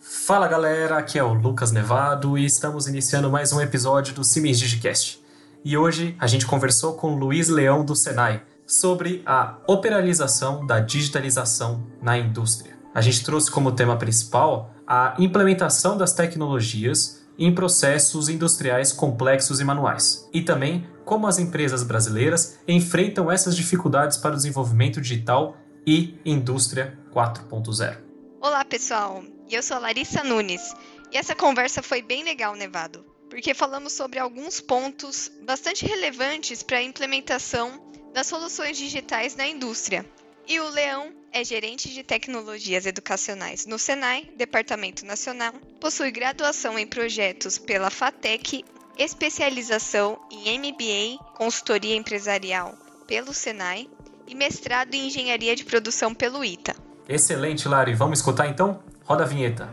Fala galera, aqui é o Lucas Nevado e estamos iniciando mais um episódio do Siemens Digicast. E hoje a gente conversou com Luiz Leão do Senai sobre a operalização da digitalização na indústria. A gente trouxe como tema principal a implementação das tecnologias em processos industriais complexos e manuais, e também como as empresas brasileiras enfrentam essas dificuldades para o desenvolvimento digital e indústria 4.0. Olá, pessoal. Eu sou a Larissa Nunes e essa conversa foi bem legal, Nevado, porque falamos sobre alguns pontos bastante relevantes para a implementação das soluções digitais na indústria. E o Leão é gerente de tecnologias educacionais no Senai, Departamento Nacional, possui graduação em projetos pela FATEC especialização em MBA, consultoria empresarial pelo Senai e mestrado em engenharia de produção pelo ITA. Excelente, Lari. Vamos escutar então? Roda a vinheta.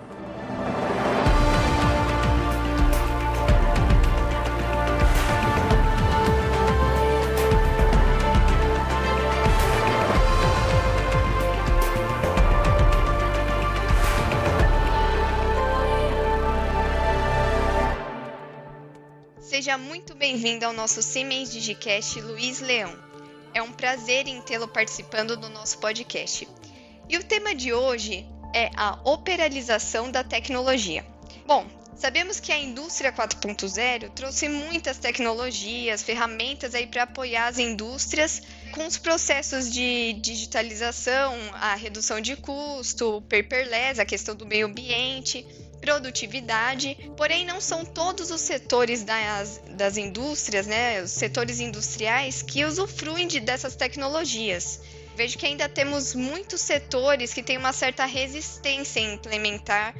Seja muito bem-vindo ao nosso Siemens Digicast Luiz Leão. É um prazer em tê-lo participando do nosso podcast. E o tema de hoje é a operalização da tecnologia. Bom, sabemos que a indústria 4.0 trouxe muitas tecnologias, ferramentas aí para apoiar as indústrias com os processos de digitalização, a redução de custo, paperless, a questão do meio ambiente produtividade, porém não são todos os setores das, das indústrias, né, os setores industriais que usufruem de, dessas tecnologias. Vejo que ainda temos muitos setores que têm uma certa resistência em implementar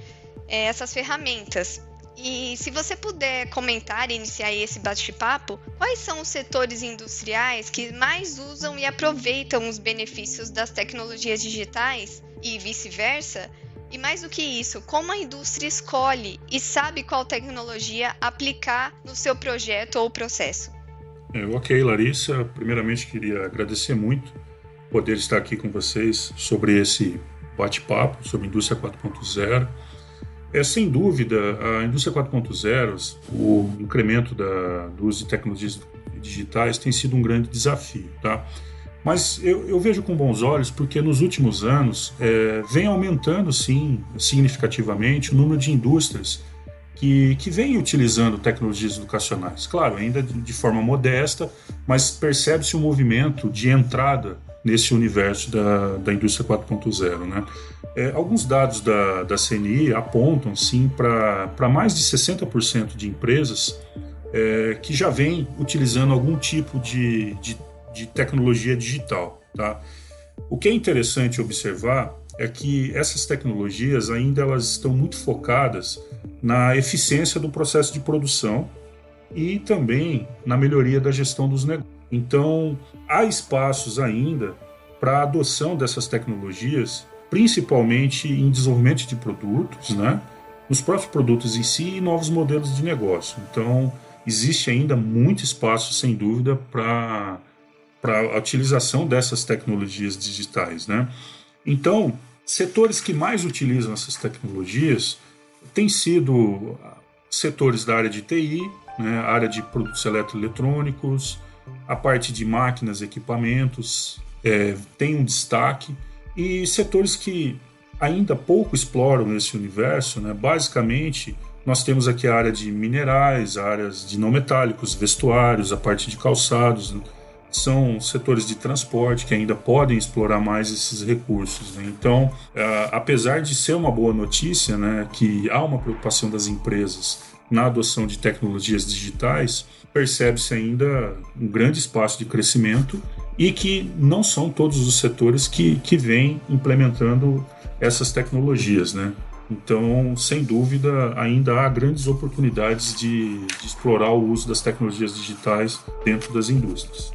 é, essas ferramentas. E se você puder comentar e iniciar esse bate-papo, quais são os setores industriais que mais usam e aproveitam os benefícios das tecnologias digitais e vice-versa, e mais do que isso, como a indústria escolhe e sabe qual tecnologia aplicar no seu projeto ou processo? É, ok, Larissa. Primeiramente, queria agradecer muito poder estar aqui com vocês sobre esse bate-papo sobre indústria 4.0. É sem dúvida a indústria 4.0, o incremento da, do uso de tecnologias digitais tem sido um grande desafio, tá? Mas eu, eu, vejo com bons olhos porque nos últimos anos é, vem aumentando, sim, significativamente o número de indústrias que, que vêm utilizando tecnologias educacionais. Claro, ainda de, de forma modesta, mas percebe-se um movimento de entrada nesse universo da, da indústria 4.0. Né? É, alguns dados da, da CNI apontam, sim, para mais de 60% de empresas é, que já vêm utilizando algum tipo de, de de tecnologia digital. Tá? O que é interessante observar é que essas tecnologias ainda elas estão muito focadas na eficiência do processo de produção e também na melhoria da gestão dos negócios. Então, há espaços ainda para a adoção dessas tecnologias, principalmente em desenvolvimento de produtos, né? nos próprios produtos em si e novos modelos de negócio. Então, existe ainda muito espaço, sem dúvida, para a utilização dessas tecnologias digitais, né? Então, setores que mais utilizam essas tecnologias têm sido setores da área de TI, né, área de produtos eletroeletrônicos, a parte de máquinas, equipamentos, é, tem um destaque, e setores que ainda pouco exploram esse universo, né, basicamente nós temos aqui a área de minerais, áreas de não metálicos, vestuários, a parte de calçados, né, são setores de transporte que ainda podem explorar mais esses recursos. Né? Então, uh, apesar de ser uma boa notícia, né, que há uma preocupação das empresas na adoção de tecnologias digitais, percebe-se ainda um grande espaço de crescimento e que não são todos os setores que, que vêm implementando essas tecnologias, né? Então, sem dúvida, ainda há grandes oportunidades de, de explorar o uso das tecnologias digitais dentro das indústrias.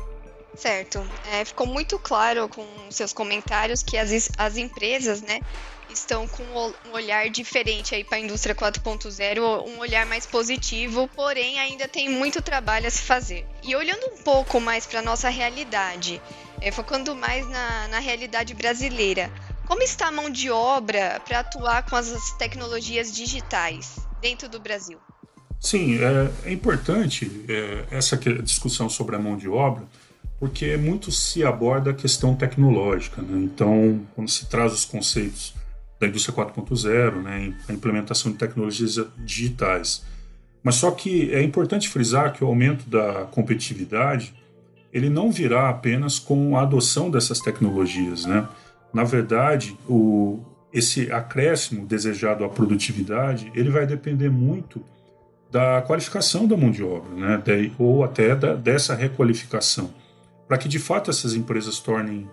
Certo. É, ficou muito claro com seus comentários que as, as empresas, né, estão com um olhar diferente aí para a indústria 4.0, um olhar mais positivo, porém ainda tem muito trabalho a se fazer. E olhando um pouco mais para nossa realidade, é, focando mais na, na realidade brasileira, Como está a mão de obra para atuar com as tecnologias digitais dentro do Brasil? Sim, é, é importante é, essa discussão sobre a mão de obra, porque muito se aborda a questão tecnológica. Né? Então, quando se traz os conceitos da indústria 4.0, né, a implementação de tecnologias digitais. Mas só que é importante frisar que o aumento da competitividade ele não virá apenas com a adoção dessas tecnologias, né? Na verdade, o, esse acréscimo desejado à produtividade ele vai depender muito da qualificação da mão de obra, né? De, ou até da, dessa requalificação, para que de fato essas empresas tornem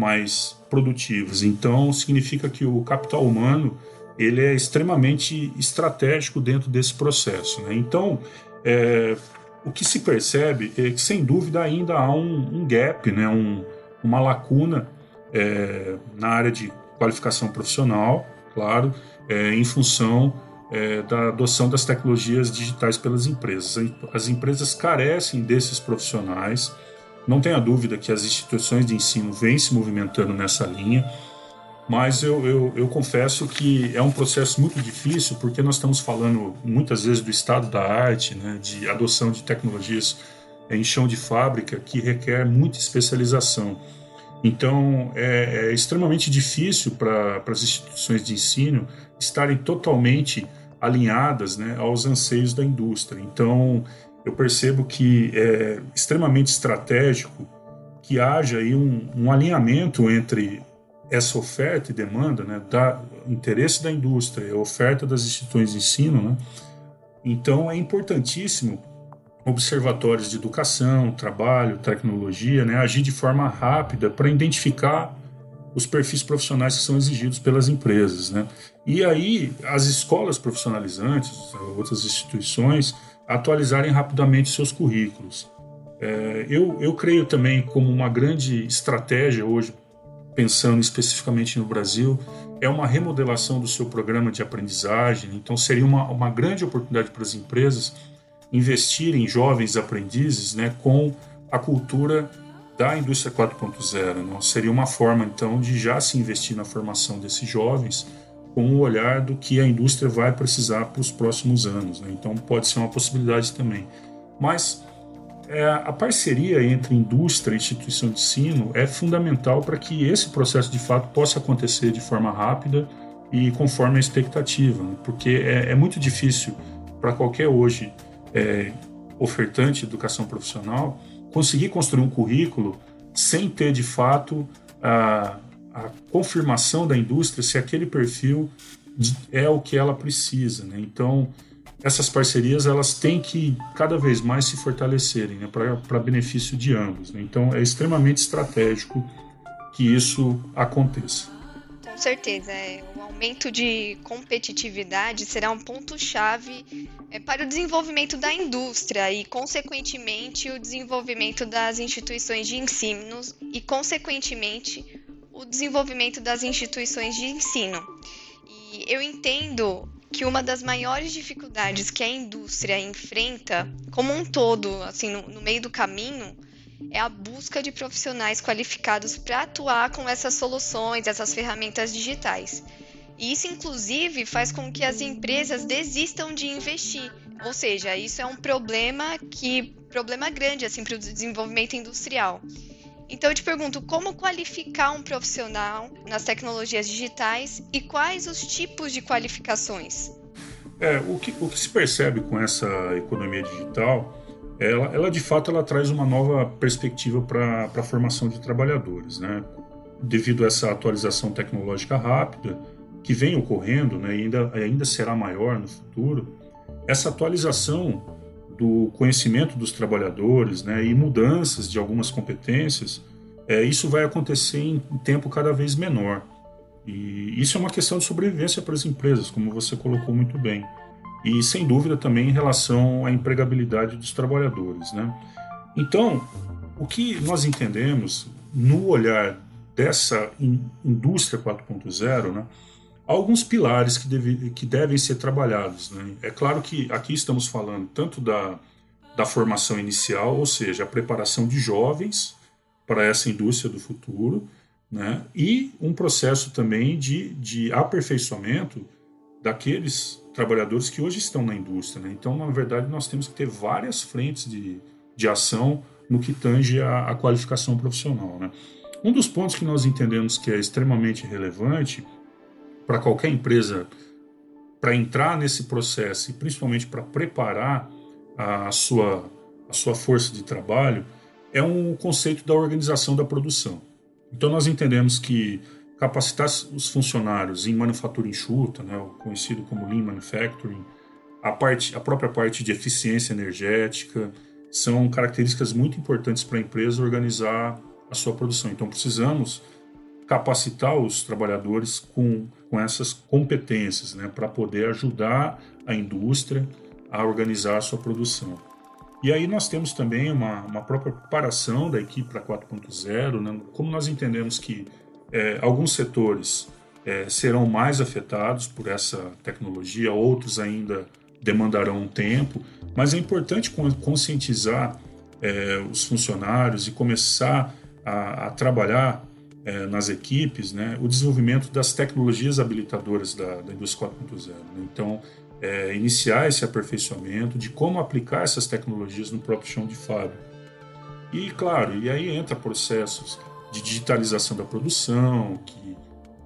mais produtivas. Então, significa que o capital humano ele é extremamente estratégico dentro desse processo. Né? Então, é, o que se percebe é que, sem dúvida, ainda há um, um gap, né? um, uma lacuna é, na área de qualificação profissional, claro, é, em função é, da adoção das tecnologias digitais pelas empresas. As empresas carecem desses profissionais não tenha dúvida que as instituições de ensino vêm se movimentando nessa linha, mas eu, eu, eu, confesso que é um processo muito difícil, porque nós estamos falando muitas vezes do estado da arte, né, de adoção de tecnologias em chão de fábrica, que requer muita especialização. Então, é, é extremamente difícil para as instituições de ensino estarem totalmente alinhadas né, aos anseios da indústria. Então, eu percebo que é extremamente estratégico que haja aí um, um alinhamento entre essa oferta e demanda, né, da interesse da indústria a oferta das instituições de ensino, né? Então é importantíssimo observatórios de educação, trabalho, tecnologia, né, agir de forma rápida para identificar os perfis profissionais que são exigidos pelas empresas, né? E aí as escolas profissionalizantes, outras instituições atualizarem rapidamente seus currículos. É, eu, eu creio também como uma grande estratégia hoje, pensando especificamente no Brasil, é uma remodelação do seu programa de aprendizagem. Então, seria uma, uma grande oportunidade para as empresas investirem em jovens aprendizes né, com a cultura da indústria 4.0. Né? Seria uma forma, então, de já se investir na formação desses jovens com o olhar do que a indústria vai precisar para os próximos anos. Né? Então, pode ser uma possibilidade também. Mas é, a parceria entre indústria e instituição de ensino é fundamental para que esse processo de fato possa acontecer de forma rápida e conforme a expectativa, né? porque é, é, muito difícil para qualquer hoje é, ofertante de educação profissional conseguir construir um currículo sem ter de fato a a confirmação da indústria se aquele perfil é o que ela precisa. Né? Então, essas parcerias elas têm que cada vez mais se fortalecerem né? para benefício de ambos. Né? Então, é extremamente estratégico que isso aconteça. Com certeza, é. o aumento de competitividade será um ponto-chave é, para o desenvolvimento da indústria e, consequentemente, o desenvolvimento das instituições de ensino e, consequentemente, o desenvolvimento das instituições de ensino. E eu entendo que uma das maiores dificuldades que a indústria enfrenta, como um todo, assim, no, no meio do caminho, é a busca de profissionais qualificados para atuar com essas soluções, essas ferramentas digitais. E isso, inclusive, faz com que as empresas desistam de investir. Ou seja, isso é um problema que problema grande assim para o desenvolvimento industrial. Então eu te pergunto, como qualificar um profissional nas tecnologias digitais e quais os tipos de qualificações? É, o que, o que se percebe com essa economia digital, ela, ela de fato ela traz uma nova perspectiva para a formação de trabalhadores, né? Devido a essa atualização tecnológica rápida que vem ocorrendo, né, e ainda, ainda será maior no futuro, essa atualização do conhecimento dos trabalhadores né, e mudanças de algumas competências, é, isso vai acontecer em, em tempo cada vez menor. E isso é uma questão de sobrevivência para as empresas, como você colocou muito bem. E sem dúvida também em relação à empregabilidade dos trabalhadores. Né? Então, o que nós entendemos no olhar dessa indústria 4.0, né, alguns pilares que, deve, que devem ser trabalhados. Né? É claro que aqui estamos falando tanto da, da formação inicial, ou seja, a preparação de jovens para essa indústria do futuro, né? e um processo também de, de aperfeiçoamento daqueles trabalhadores que hoje estão na indústria. Né? Então, na verdade, nós temos que ter várias frentes de, de ação no que tange a qualificação profissional. Né? Um dos pontos que nós entendemos que é extremamente relevante para qualquer empresa para entrar nesse processo e principalmente para preparar a sua, a sua força de trabalho é um conceito da organização da produção. Então nós entendemos que capacitar os funcionários em manufatura enxuta, né, conhecido como Lean Manufacturing, a, parte, a própria parte de eficiência energética, são características muito importantes para a empresa organizar a sua produção. Então precisamos capacitar os trabalhadores com, com essas competências né, para poder ajudar a indústria a organizar a sua produção. E aí nós temos também uma, uma própria preparação da equipe para 4.0, né, como nós entendemos que é, alguns setores é, serão mais afetados por essa tecnologia, outros ainda demandarão um tempo, mas é importante conscientizar é, os funcionários e começar a, a trabalhar é, nas equipes né, o desenvolvimento das tecnologias habilitadoras da, da indústria 4.0. Né? Então, é, iniciar esse aperfeiçoamento de como aplicar essas tecnologias no próprio chão de fábrica. E, claro, e aí entra processos de digitalização da produção, que,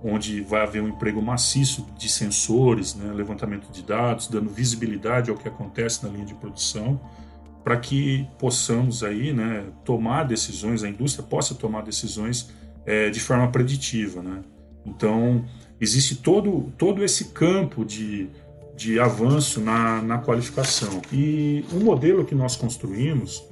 onde vai haver um emprego maciço de sensores, né, levantamento de dados, dando visibilidade ao que acontece na linha de produção, para que possamos aí, né, tomar decisões, a indústria possa tomar decisões é, de forma preditiva. Né? Então, existe todo, todo esse campo de, de avanço na, na qualificação. E um modelo que nós construímos,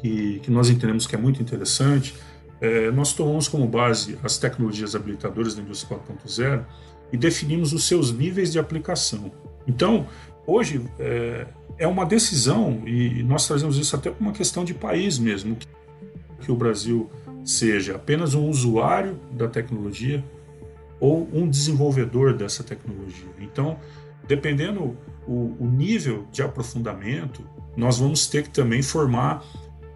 que, que nós entendemos que é muito interessante, é, nós tomamos como base as tecnologias habilitadoras da indústria 4.0 e definimos os seus níveis de aplicação. Então, hoje é, é uma decisão, e nós trazemos isso até para uma questão de país mesmo, que, que o Brasil seja apenas um usuário da tecnologia ou um desenvolvedor dessa tecnologia. Então, dependendo o, o nível de aprofundamento, nós vamos ter que também formar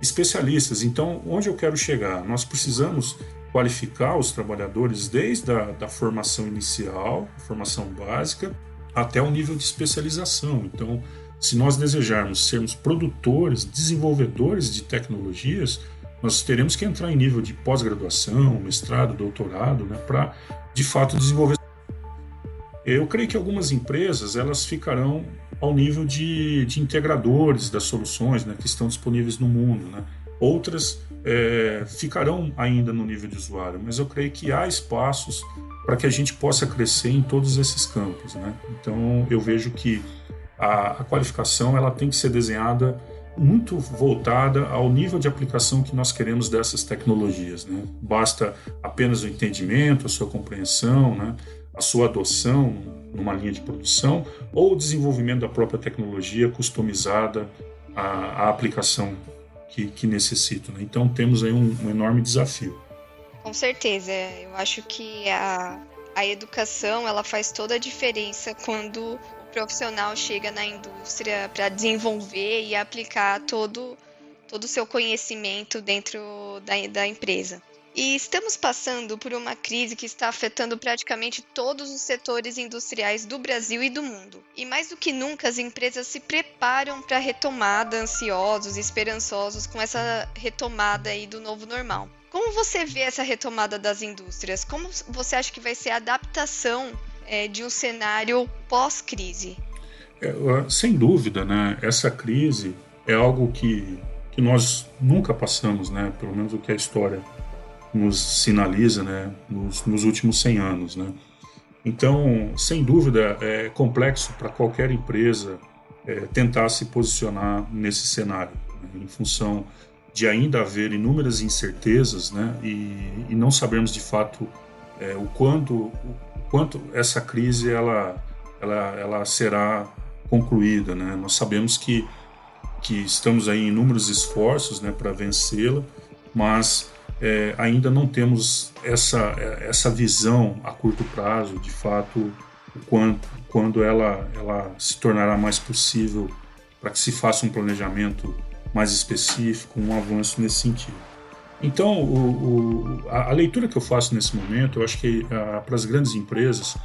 especialistas. Então, onde eu quero chegar? Nós precisamos qualificar os trabalhadores desde a da formação inicial, formação básica, até o nível de especialização. Então, se nós desejarmos sermos produtores, desenvolvedores de tecnologias, nós teremos que entrar em nível de pós-graduação, mestrado, doutorado, né, para de fato desenvolver. Eu creio que algumas empresas elas ficarão ao nível de, de integradores das soluções né, que estão disponíveis no mundo. Né? Outras é, ficarão ainda no nível de usuário, mas eu creio que há espaços para que a gente possa crescer em todos esses campos. Né? Então eu vejo que a, a qualificação ela tem que ser desenhada muito voltada ao nível de aplicação que nós queremos dessas tecnologias. Né? Basta apenas o entendimento, a sua compreensão, né? a sua adoção numa linha de produção ou o desenvolvimento da própria tecnologia customizada à, à aplicação que, que. Né? Então temos aí um, um enorme desafio. Com certeza, eu acho que a, a educação ela faz toda a diferença quando profissional chega na indústria para desenvolver e aplicar todo todo o seu conhecimento dentro da, da empresa. E estamos passando por uma crise que está afetando praticamente todos os setores industriais do Brasil e do mundo. E mais do que nunca, as empresas se preparam para a retomada, ansiosos e esperançosos com essa retomada aí do novo normal. Como você vê essa retomada das indústrias? Como você acha que vai ser a adaptação é, de um cenário pós-crise? É, sem dúvida, né? Essa crise é algo que, que nós nunca passamos, né? Pelo menos o que a história nos sinaliza, né? Nos, nos últimos 100 anos, né? Então, sem dúvida, é complexo para qualquer empresa é, tentar se posicionar nesse cenário, né? em função de ainda haver inúmeras incertezas, né? E, e não sabemos de fato é, o quanto quanto essa crise ela, ela, ela será concluída. Né? Nós sabemos que, que estamos aí em inúmeros esforços né, para vencê-la, mas é, ainda não temos essa, essa visão a curto prazo, de fato, quando, quando ela, ela se tornará mais possível para que se faça um planejamento mais específico, um avanço nesse sentido. Então, o, o, a, a, leitura que eu faço nesse momento, eu acho que para as grandes empresas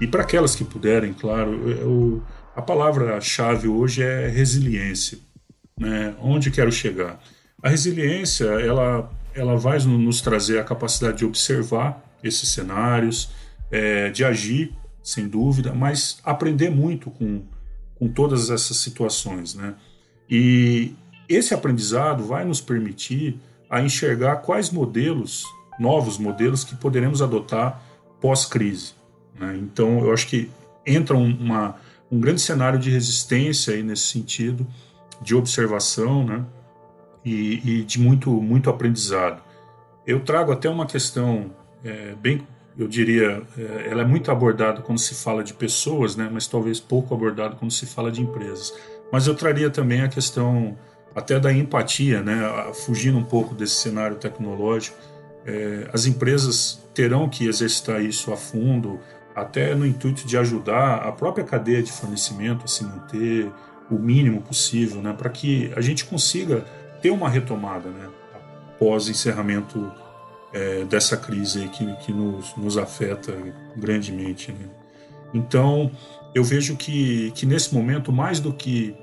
e para aquelas que puderem, claro, eu, a palavra-chave hoje é resiliência. Né? Onde quero chegar? A resiliência, ela, ela vai nos trazer a capacidade de observar esses cenários, é, de agir, sem dúvida, mas aprender muito com, com todas essas situações. Né? E esse aprendizado vai nos permitir a enxergar quais modelos, novos modelos, que poderemos adotar pós-crise. Né? Então, eu acho que entra uma, um grande cenário de resistência aí nesse sentido, de observação né? e, e de muito, muito aprendizado. Eu trago até uma questão é, bem, eu diria, é, ela é muito abordada quando se fala de pessoas, né? mas talvez pouco abordada quando se fala de empresas. Mas eu traria também a questão até da empatia, né? fugindo um pouco desse cenário tecnológico. É, as empresas terão que exercitar isso a fundo, até no intuito de ajudar a própria cadeia de fornecimento a se manter o mínimo possível, né? para que a gente consiga ter uma retomada né? após encerramento é, dessa crise que, que nos, nos afeta grandemente. Né? Então, eu vejo que, que nesse momento, mais do que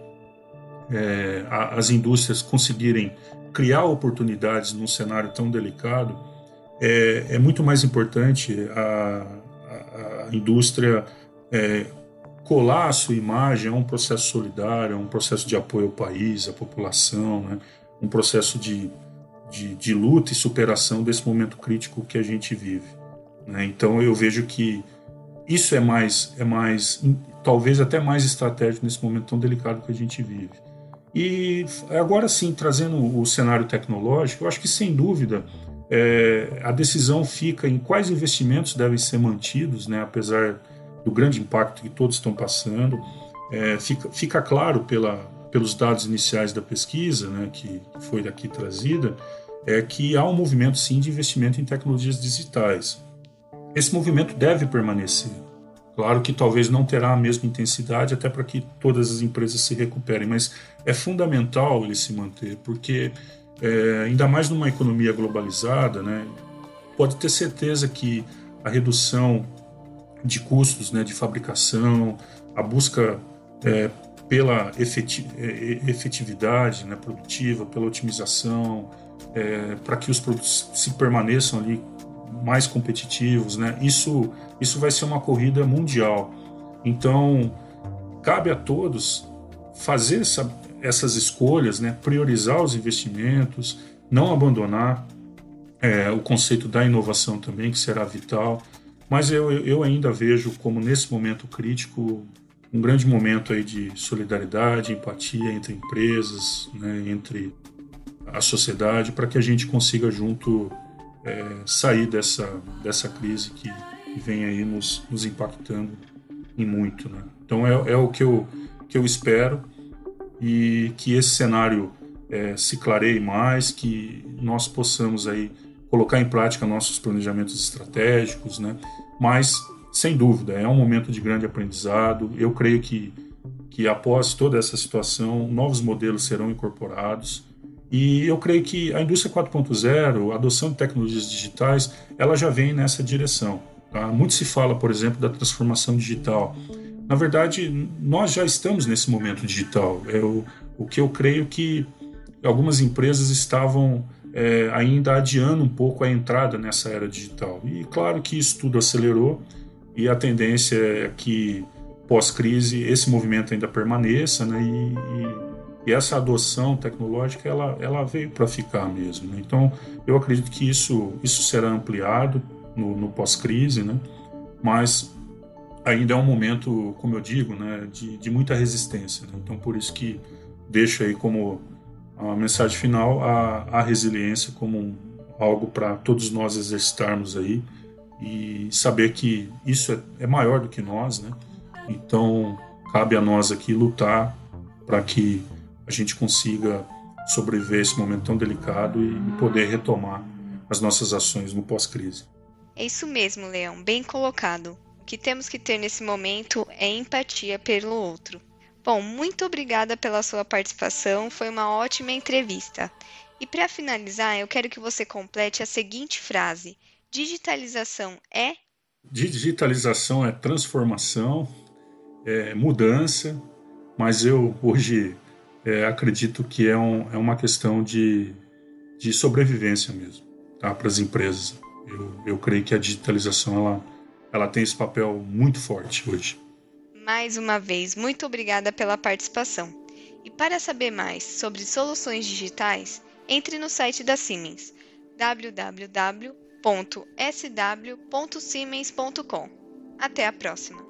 é, as indústrias conseguirem criar oportunidades num cenário tão delicado, é, é muito mais importante a, a, a indústria é, colar a sua imagem a um processo solidário, a um processo de apoio ao país, à população, né? um processo de, de, de, luta e superação desse momento crítico que a gente vive. Né? Então eu vejo que isso é mais, é mais, talvez até mais estratégico nesse momento tão delicado que a gente vive. E agora sim, trazendo o cenário tecnológico, eu acho que sem dúvida é, a decisão fica em quais investimentos devem ser mantidos, né, apesar do grande impacto que todos estão passando. É, fica, fica claro pela, pelos dados iniciais da pesquisa, né, que foi daqui trazida, é que há um movimento sim de investimento em tecnologias digitais. Esse movimento deve permanecer. Claro que talvez não terá a mesma intensidade, até para que todas as empresas se recuperem, mas é fundamental ele se manter, porque é, ainda mais numa economia globalizada, né, pode ter certeza que a redução de custos né, de fabricação, a busca é, pela é, efetividade né, produtiva, pela otimização, é, para que os produtos se permaneçam ali mais competitivos, né? Isso, isso vai ser uma corrida mundial. Então, cabe a todos fazer essa, essas escolhas, né? Priorizar os investimentos, não abandonar é, o conceito da inovação também, que será vital. Mas eu, eu ainda vejo como nesse momento crítico um grande momento aí de solidariedade, empatia entre empresas, né, entre a sociedade, para que a gente consiga junto é, sair dessa, dessa crise que, vem aí nos, nos impactando em muito. Né? Então é, é o que eu, que eu espero e que esse cenário é, se clareie mais, que nós possamos aí colocar em prática nossos planejamentos estratégicos, né? Mas sem dúvida é um momento de grande aprendizado. Eu creio que que após toda essa situação novos modelos serão incorporados e eu creio que a indústria 4.0, a adoção de tecnologias digitais, ela já vem nessa direção. Tá? Muito se fala, por exemplo, da transformação digital. Na verdade, nós já estamos nesse momento digital. É o, o que eu creio que algumas empresas estavam é, ainda adiando um pouco a entrada nessa era digital. E claro que isso tudo acelerou e a tendência é que pós-crise esse movimento ainda permaneça né, e, e e essa adoção tecnológica ela, ela veio para ficar mesmo. Né? Então, eu acredito que isso, isso será ampliado no, no pós-crise, né? mas ainda é um momento, como eu digo, né, de, de muita resistência. Né? Então, por isso que deixo aí como a mensagem final a, a resiliência como um, algo para todos nós exercitarmos aí e saber que isso é, é maior do que nós, né? Então, cabe a nós aqui lutar para que a gente consiga sobreviver esse momento tão delicado e poder retomar as nossas ações no pós-crise. É isso mesmo, Leão, bem colocado. O que temos que ter nesse momento é empatia pelo outro. Bom, muito obrigada pela sua participação, foi uma ótima entrevista. E para finalizar, eu quero que você complete a seguinte frase: digitalização é Digitalização é transformação, é mudança, mas eu hoje é, acredito que é, um, é uma questão de, de sobrevivência mesmo tá, para as empresas. Eu, eu creio que a digitalização ela, ela tem esse papel muito forte hoje. Mais uma vez, muito obrigada pela participação. E para saber mais sobre soluções digitais, entre no site da Siemens www.sw.siemens.com. Até a próxima.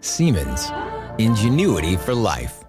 Siemens. Ingenuity for life.